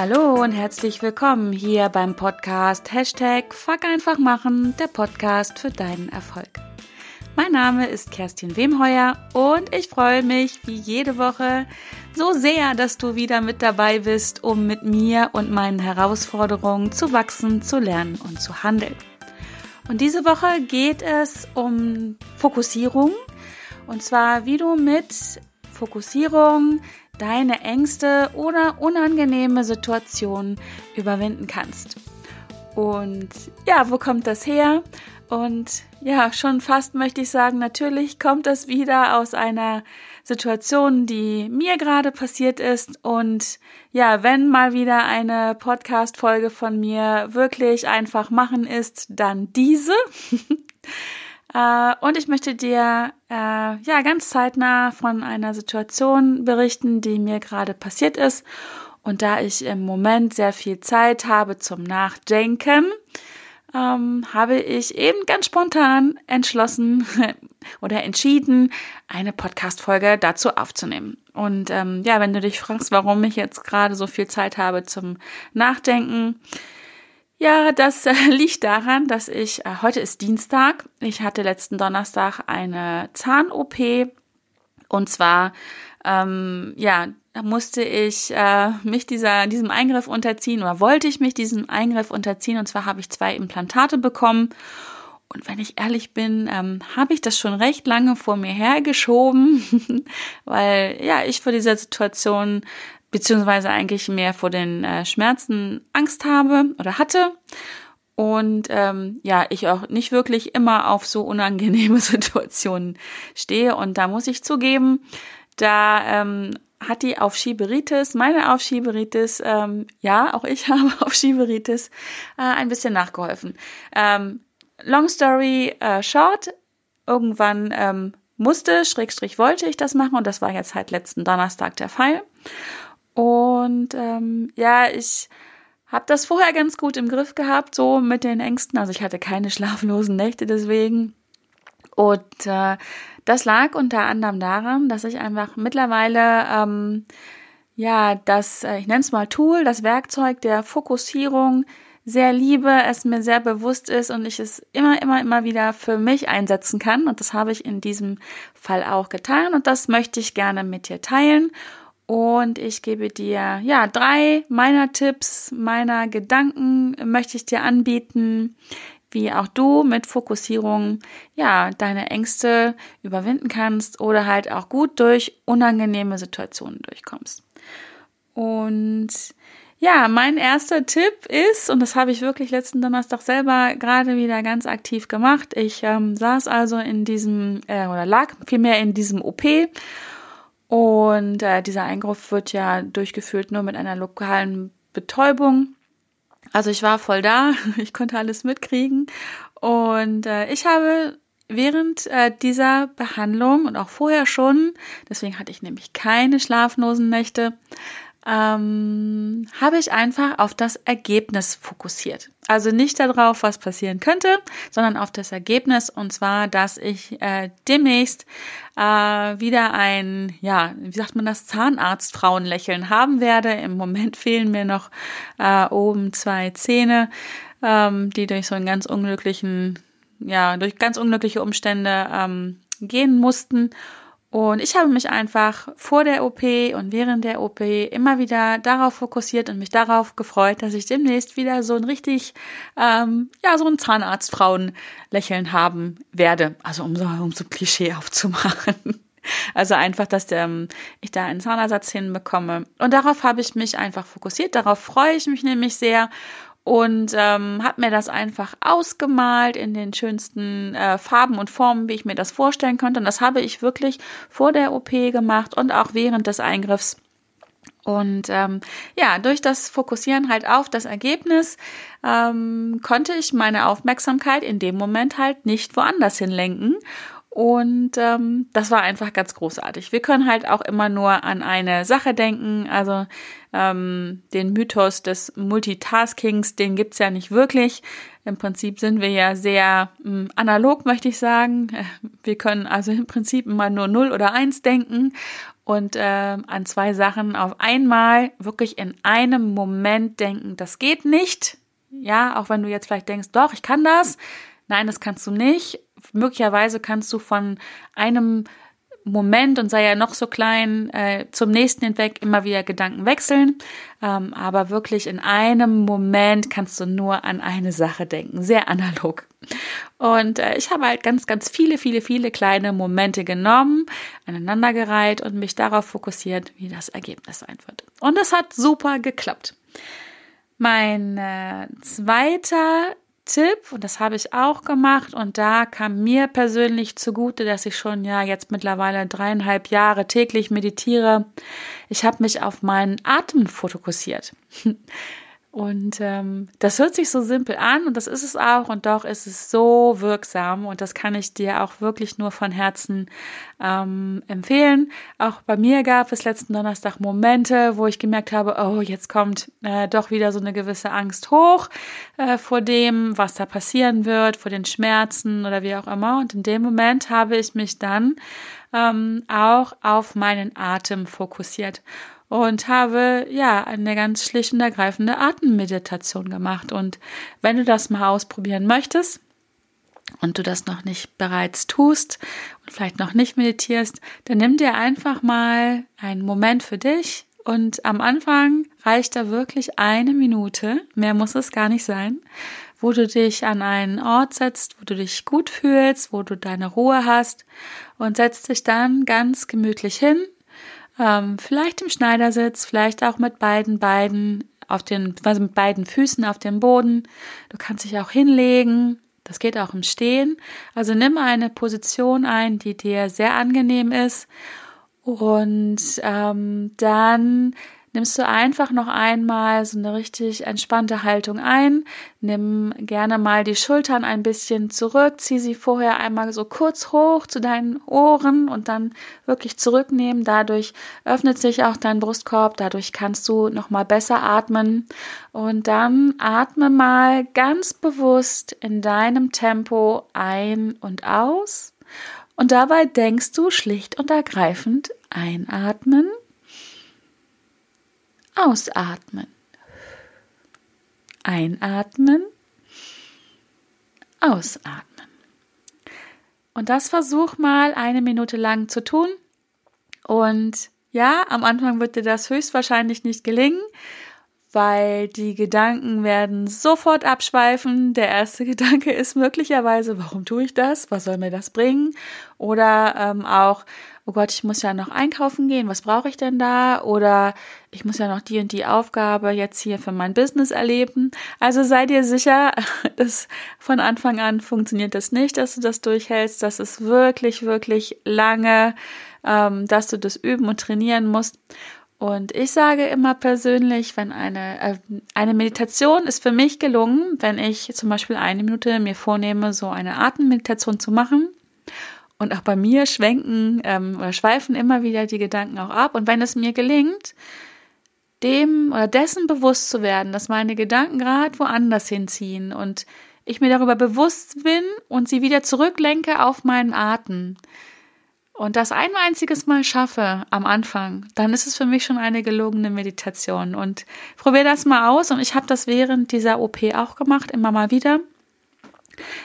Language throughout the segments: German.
Hallo und herzlich willkommen hier beim Podcast Hashtag Fuck einfach machen, der Podcast für deinen Erfolg. Mein Name ist Kerstin Wemheuer und ich freue mich wie jede Woche so sehr, dass du wieder mit dabei bist, um mit mir und meinen Herausforderungen zu wachsen, zu lernen und zu handeln. Und diese Woche geht es um Fokussierung und zwar wie du mit Fokussierung deine Ängste oder unangenehme Situationen überwinden kannst. Und ja, wo kommt das her? Und ja, schon fast möchte ich sagen, natürlich kommt das wieder aus einer Situation, die mir gerade passiert ist. Und ja, wenn mal wieder eine Podcast-Folge von mir wirklich einfach machen ist, dann diese. Äh, und ich möchte dir äh, ja ganz zeitnah von einer Situation berichten, die mir gerade passiert ist. Und da ich im Moment sehr viel Zeit habe zum Nachdenken, ähm, habe ich eben ganz spontan entschlossen oder entschieden, eine Podcast-Folge dazu aufzunehmen. Und ähm, ja, wenn du dich fragst, warum ich jetzt gerade so viel Zeit habe zum Nachdenken, ja, das äh, liegt daran, dass ich, äh, heute ist Dienstag, ich hatte letzten Donnerstag eine Zahn-OP und zwar, ähm, ja, musste ich äh, mich dieser, diesem Eingriff unterziehen oder wollte ich mich diesem Eingriff unterziehen. Und zwar habe ich zwei Implantate bekommen. Und wenn ich ehrlich bin, ähm, habe ich das schon recht lange vor mir hergeschoben, weil ja, ich vor dieser Situation beziehungsweise eigentlich mehr vor den äh, Schmerzen Angst habe oder hatte. Und ähm, ja, ich auch nicht wirklich immer auf so unangenehme Situationen stehe. Und da muss ich zugeben, da ähm, hat die Aufschieberitis, meine Aufschieberitis, ähm, ja, auch ich habe Aufschieberitis, äh, ein bisschen nachgeholfen. Ähm, long story äh, short, irgendwann ähm, musste, Schrägstrich wollte ich das machen und das war jetzt halt letzten Donnerstag der Fall. Und ähm, ja, ich habe das vorher ganz gut im Griff gehabt, so mit den Ängsten. Also ich hatte keine schlaflosen Nächte deswegen. Und äh, das lag unter anderem daran, dass ich einfach mittlerweile ähm, ja das, äh, ich nenne es mal Tool, das Werkzeug der Fokussierung sehr liebe, es mir sehr bewusst ist und ich es immer, immer, immer wieder für mich einsetzen kann. Und das habe ich in diesem Fall auch getan und das möchte ich gerne mit dir teilen. Und ich gebe dir, ja, drei meiner Tipps, meiner Gedanken möchte ich dir anbieten, wie auch du mit Fokussierung, ja, deine Ängste überwinden kannst oder halt auch gut durch unangenehme Situationen durchkommst. Und ja, mein erster Tipp ist, und das habe ich wirklich letzten Donnerstag selber gerade wieder ganz aktiv gemacht. Ich ähm, saß also in diesem, äh, oder lag vielmehr in diesem OP und äh, dieser Eingriff wird ja durchgeführt nur mit einer lokalen Betäubung. Also ich war voll da, ich konnte alles mitkriegen. Und äh, ich habe während äh, dieser Behandlung und auch vorher schon, deswegen hatte ich nämlich keine schlaflosen Nächte, ähm, habe ich einfach auf das Ergebnis fokussiert. Also nicht darauf, was passieren könnte, sondern auf das Ergebnis und zwar, dass ich äh, demnächst äh, wieder ein, ja, wie sagt man das, Zahnarztfrauenlächeln haben werde. Im Moment fehlen mir noch äh, oben zwei Zähne, ähm, die durch so einen ganz unglücklichen, ja, durch ganz unglückliche Umstände ähm, gehen mussten. Und ich habe mich einfach vor der OP und während der OP immer wieder darauf fokussiert und mich darauf gefreut, dass ich demnächst wieder so ein richtig, ähm, ja, so ein Zahnarztfrauen-Lächeln haben werde. Also um so, um so Klischee aufzumachen. Also einfach, dass ähm, ich da einen Zahnersatz hinbekomme. Und darauf habe ich mich einfach fokussiert. Darauf freue ich mich nämlich sehr und ähm, habe mir das einfach ausgemalt in den schönsten äh, Farben und Formen, wie ich mir das vorstellen könnte. Und das habe ich wirklich vor der OP gemacht und auch während des Eingriffs. Und ähm, ja, durch das Fokussieren halt auf das Ergebnis ähm, konnte ich meine Aufmerksamkeit in dem Moment halt nicht woanders hinlenken und ähm, das war einfach ganz großartig. Wir können halt auch immer nur an eine Sache denken. Also ähm, den Mythos des Multitaskings, den gibt's ja nicht wirklich. Im Prinzip sind wir ja sehr ähm, analog, möchte ich sagen. Wir können also im Prinzip immer nur null oder eins denken. und äh, an zwei Sachen auf einmal wirklich in einem Moment denken. Das geht nicht. Ja, auch wenn du jetzt vielleicht denkst, doch, ich kann das. Nein, das kannst du nicht. Möglicherweise kannst du von einem Moment und sei ja noch so klein, äh, zum nächsten hinweg immer wieder Gedanken wechseln. Ähm, aber wirklich in einem Moment kannst du nur an eine Sache denken. Sehr analog. Und äh, ich habe halt ganz, ganz viele, viele, viele kleine Momente genommen, aneinandergereiht und mich darauf fokussiert, wie das Ergebnis sein wird. Und es hat super geklappt. Mein äh, zweiter Tipp, und das habe ich auch gemacht, und da kam mir persönlich zugute, dass ich schon ja jetzt mittlerweile dreieinhalb Jahre täglich meditiere. Ich habe mich auf meinen Atem fokussiert. Und ähm, das hört sich so simpel an und das ist es auch und doch ist es so wirksam und das kann ich dir auch wirklich nur von Herzen ähm, empfehlen. Auch bei mir gab es letzten Donnerstag Momente, wo ich gemerkt habe, oh, jetzt kommt äh, doch wieder so eine gewisse Angst hoch äh, vor dem, was da passieren wird, vor den Schmerzen oder wie auch immer. Und in dem Moment habe ich mich dann ähm, auch auf meinen Atem fokussiert und habe ja eine ganz schlicht und ergreifende Atemmeditation gemacht. Und wenn du das mal ausprobieren möchtest und du das noch nicht bereits tust und vielleicht noch nicht meditierst, dann nimm dir einfach mal einen Moment für dich. Und am Anfang reicht da wirklich eine Minute, mehr muss es gar nicht sein, wo du dich an einen Ort setzt, wo du dich gut fühlst, wo du deine Ruhe hast und setzt dich dann ganz gemütlich hin ähm, vielleicht im Schneidersitz, vielleicht auch mit beiden Beinen auf den, also mit beiden Füßen auf dem Boden. Du kannst dich auch hinlegen. Das geht auch im Stehen. Also nimm eine Position ein, die dir sehr angenehm ist. Und ähm, dann nimmst du einfach noch einmal so eine richtig entspannte Haltung ein. Nimm gerne mal die Schultern ein bisschen zurück, zieh sie vorher einmal so kurz hoch zu deinen Ohren und dann wirklich zurücknehmen. Dadurch öffnet sich auch dein Brustkorb, dadurch kannst du noch mal besser atmen und dann atme mal ganz bewusst in deinem Tempo ein und aus. Und dabei denkst du schlicht und ergreifend einatmen Ausatmen. Einatmen. Ausatmen. Und das versuch mal eine Minute lang zu tun. Und ja, am Anfang wird dir das höchstwahrscheinlich nicht gelingen, weil die Gedanken werden sofort abschweifen. Der erste Gedanke ist möglicherweise, warum tue ich das? Was soll mir das bringen? Oder ähm, auch, oh Gott, ich muss ja noch einkaufen gehen, was brauche ich denn da? Oder ich muss ja noch die und die Aufgabe jetzt hier für mein Business erleben. Also sei dir sicher, dass von Anfang an funktioniert das nicht, dass du das durchhältst. Das ist wirklich, wirklich lange, ähm, dass du das üben und trainieren musst. Und ich sage immer persönlich, wenn eine, äh, eine Meditation ist für mich gelungen, wenn ich zum Beispiel eine Minute mir vornehme, so eine Atemmeditation zu machen und auch bei mir schwenken ähm, oder schweifen immer wieder die Gedanken auch ab. Und wenn es mir gelingt, dem oder dessen bewusst zu werden, dass meine Gedanken gerade woanders hinziehen und ich mir darüber bewusst bin und sie wieder zurücklenke auf meinen Atem und das ein einziges Mal schaffe am Anfang, dann ist es für mich schon eine gelungene Meditation. Und probiere das mal aus. Und ich habe das während dieser OP auch gemacht, immer mal wieder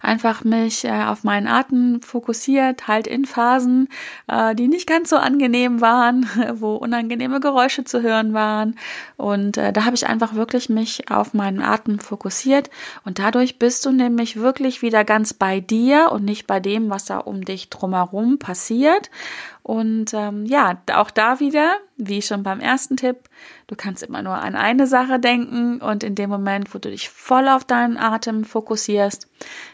einfach mich äh, auf meinen Atem fokussiert, halt in Phasen, äh, die nicht ganz so angenehm waren, wo unangenehme Geräusche zu hören waren. Und äh, da habe ich einfach wirklich mich auf meinen Atem fokussiert. Und dadurch bist du nämlich wirklich wieder ganz bei dir und nicht bei dem, was da um dich drumherum passiert. Und ähm, ja, auch da wieder, wie schon beim ersten Tipp, du kannst immer nur an eine Sache denken und in dem Moment, wo du dich voll auf deinen Atem fokussierst,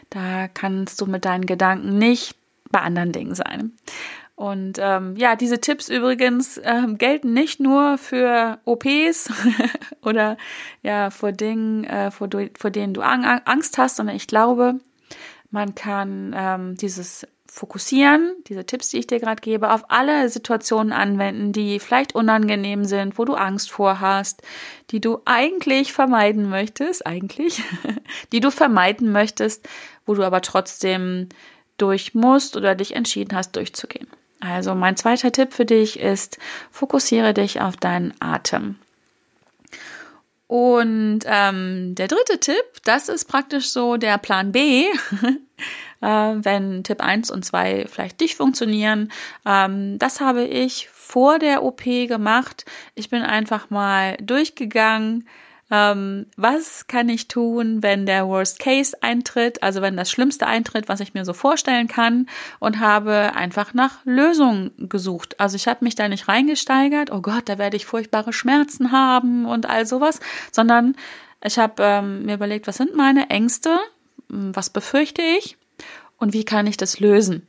da kannst du mit deinen Gedanken nicht bei anderen Dingen sein. Und ähm, ja, diese Tipps übrigens ähm, gelten nicht nur für OPs oder ja vor Dingen, äh, vor, vor denen du Angst hast, sondern ich glaube, man kann ähm, dieses fokussieren, diese Tipps, die ich dir gerade gebe, auf alle Situationen anwenden, die vielleicht unangenehm sind, wo du Angst vor hast, die du eigentlich vermeiden möchtest, eigentlich, die du vermeiden möchtest, wo du aber trotzdem durch musst oder dich entschieden hast, durchzugehen. Also mein zweiter Tipp für dich ist, fokussiere dich auf deinen Atem. Und ähm, der dritte Tipp, das ist praktisch so der Plan B, äh, wenn Tipp 1 und 2 vielleicht nicht funktionieren. Ähm, das habe ich vor der OP gemacht. Ich bin einfach mal durchgegangen, ähm, was kann ich tun, wenn der Worst Case eintritt, also wenn das Schlimmste eintritt, was ich mir so vorstellen kann und habe einfach nach Lösungen gesucht. Also ich habe mich da nicht reingesteigert, oh Gott, da werde ich furchtbare Schmerzen haben und all sowas, sondern ich habe ähm, mir überlegt, was sind meine Ängste, hm, was befürchte ich und wie kann ich das lösen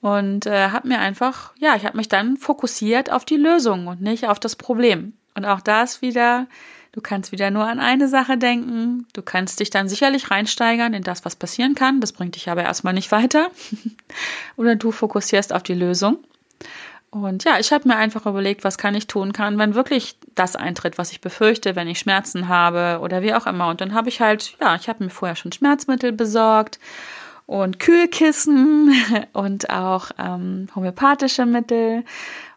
und äh, habe mir einfach, ja, ich habe mich dann fokussiert auf die Lösung und nicht auf das Problem. Und auch das wieder Du kannst wieder nur an eine Sache denken. Du kannst dich dann sicherlich reinsteigern in das, was passieren kann. Das bringt dich aber erstmal nicht weiter. Oder du fokussierst auf die Lösung. Und ja, ich habe mir einfach überlegt, was kann ich tun kann, wenn wirklich das eintritt, was ich befürchte, wenn ich Schmerzen habe oder wie auch immer. Und dann habe ich halt, ja, ich habe mir vorher schon Schmerzmittel besorgt und Kühlkissen und auch ähm, homöopathische Mittel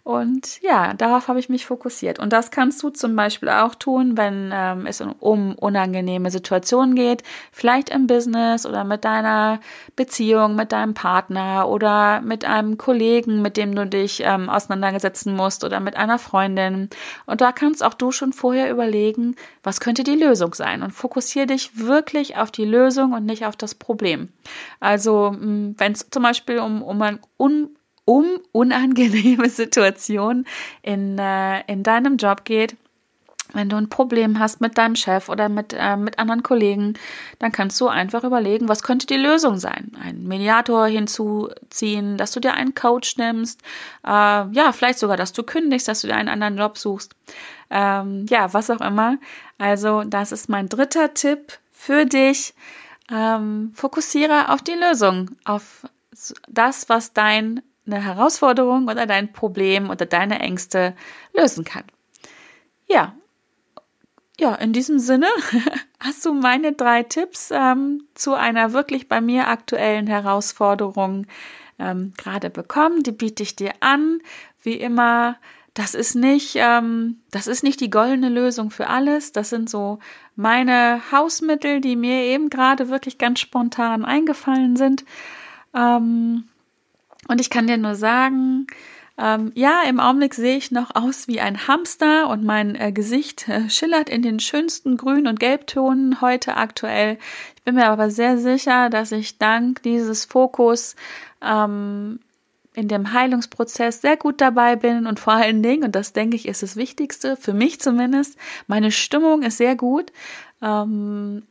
und ja, darauf habe ich mich fokussiert. Und das kannst du zum Beispiel auch tun, wenn ähm, es um unangenehme Situationen geht, vielleicht im Business oder mit deiner Beziehung, mit deinem Partner oder mit einem Kollegen, mit dem du dich ähm, auseinandersetzen musst oder mit einer Freundin. Und da kannst auch du schon vorher überlegen, was könnte die Lösung sein. Und fokussiere dich wirklich auf die Lösung und nicht auf das Problem. Also wenn es zum Beispiel um, um ein un um unangenehme Situationen in, äh, in deinem Job geht. Wenn du ein Problem hast mit deinem Chef oder mit, äh, mit anderen Kollegen, dann kannst du einfach überlegen, was könnte die Lösung sein? Einen Mediator hinzuziehen, dass du dir einen Coach nimmst, äh, ja, vielleicht sogar, dass du kündigst, dass du dir einen anderen Job suchst. Ähm, ja, was auch immer. Also, das ist mein dritter Tipp für dich. Ähm, fokussiere auf die Lösung, auf das, was dein eine Herausforderung oder dein Problem oder deine Ängste lösen kann. Ja, ja, in diesem Sinne hast du meine drei Tipps ähm, zu einer wirklich bei mir aktuellen Herausforderung ähm, gerade bekommen. Die biete ich dir an. Wie immer, das ist nicht, ähm, das ist nicht die goldene Lösung für alles. Das sind so meine Hausmittel, die mir eben gerade wirklich ganz spontan eingefallen sind. Ähm, und ich kann dir nur sagen, ähm, ja, im Augenblick sehe ich noch aus wie ein Hamster und mein äh, Gesicht äh, schillert in den schönsten Grün- und Gelbtonen heute aktuell. Ich bin mir aber sehr sicher, dass ich dank dieses Fokus ähm, in dem Heilungsprozess sehr gut dabei bin und vor allen Dingen, und das denke ich ist das Wichtigste, für mich zumindest, meine Stimmung ist sehr gut. Ähm,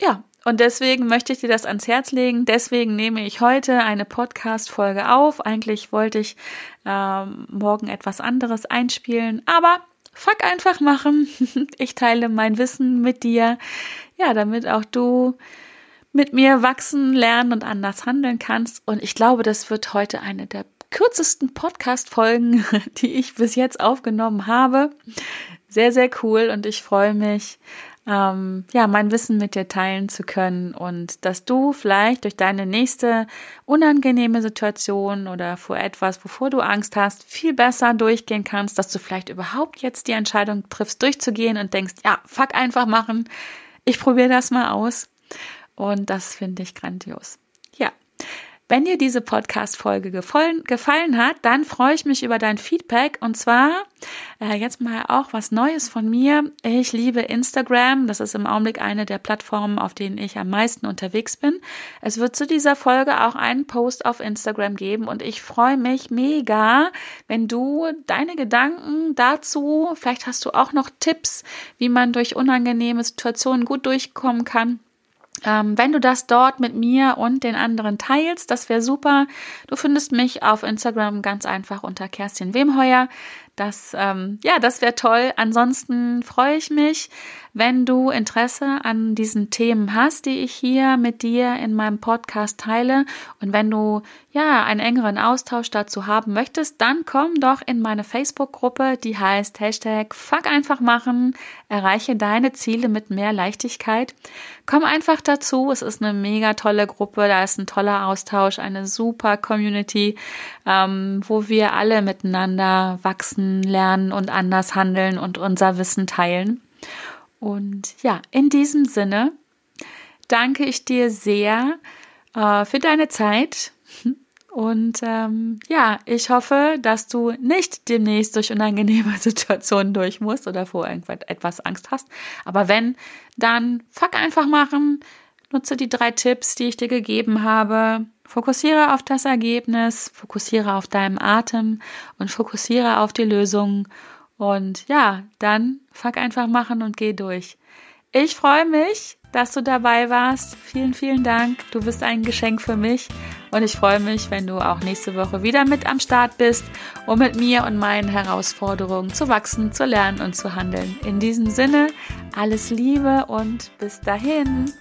ja, und deswegen möchte ich dir das ans Herz legen. Deswegen nehme ich heute eine Podcast-Folge auf. Eigentlich wollte ich ähm, morgen etwas anderes einspielen, aber fuck einfach machen. Ich teile mein Wissen mit dir. Ja, damit auch du mit mir wachsen, lernen und anders handeln kannst. Und ich glaube, das wird heute eine der kürzesten Podcast-Folgen, die ich bis jetzt aufgenommen habe. Sehr, sehr cool und ich freue mich ähm, ja, mein Wissen mit dir teilen zu können und dass du vielleicht durch deine nächste unangenehme Situation oder vor etwas, wovor du Angst hast, viel besser durchgehen kannst, dass du vielleicht überhaupt jetzt die Entscheidung triffst, durchzugehen und denkst, ja, fuck einfach machen. Ich probiere das mal aus. Und das finde ich grandios. Ja. Wenn dir diese Podcast-Folge gefallen, hat, dann freue ich mich über dein Feedback. Und zwar äh, jetzt mal auch was Neues von mir. Ich liebe Instagram. Das ist im Augenblick eine der Plattformen, auf denen ich am meisten unterwegs bin. Es wird zu dieser Folge auch einen Post auf Instagram geben. Und ich freue mich mega, wenn du deine Gedanken dazu, vielleicht hast du auch noch Tipps, wie man durch unangenehme Situationen gut durchkommen kann ähm, wenn du das dort mit mir und den anderen teilst, das wäre super. Du findest mich auf Instagram ganz einfach unter Kerstin Wemheuer. Das, ähm, ja, das wäre toll. Ansonsten freue ich mich, wenn du Interesse an diesen Themen hast, die ich hier mit dir in meinem Podcast teile und wenn du ja einen engeren Austausch dazu haben möchtest, dann komm doch in meine Facebook-Gruppe, die heißt Hashtag Fuck einfach machen, erreiche deine Ziele mit mehr Leichtigkeit. Komm einfach dazu, es ist eine mega tolle Gruppe, da ist ein toller Austausch, eine super Community, ähm, wo wir alle miteinander wachsen, lernen und anders handeln und unser Wissen teilen. Und ja, in diesem Sinne danke ich dir sehr äh, für deine Zeit. Und ähm, ja, ich hoffe, dass du nicht demnächst durch unangenehme Situationen durch musst oder vor irgendetwas Angst hast. Aber wenn, dann fuck einfach machen. Nutze die drei Tipps, die ich dir gegeben habe. Fokussiere auf das Ergebnis, fokussiere auf deinen Atem und fokussiere auf die Lösung und ja, dann fuck einfach machen und geh durch. Ich freue mich, dass du dabei warst. Vielen, vielen Dank. Du bist ein Geschenk für mich. Und ich freue mich, wenn du auch nächste Woche wieder mit am Start bist, um mit mir und meinen Herausforderungen zu wachsen, zu lernen und zu handeln. In diesem Sinne, alles Liebe und bis dahin.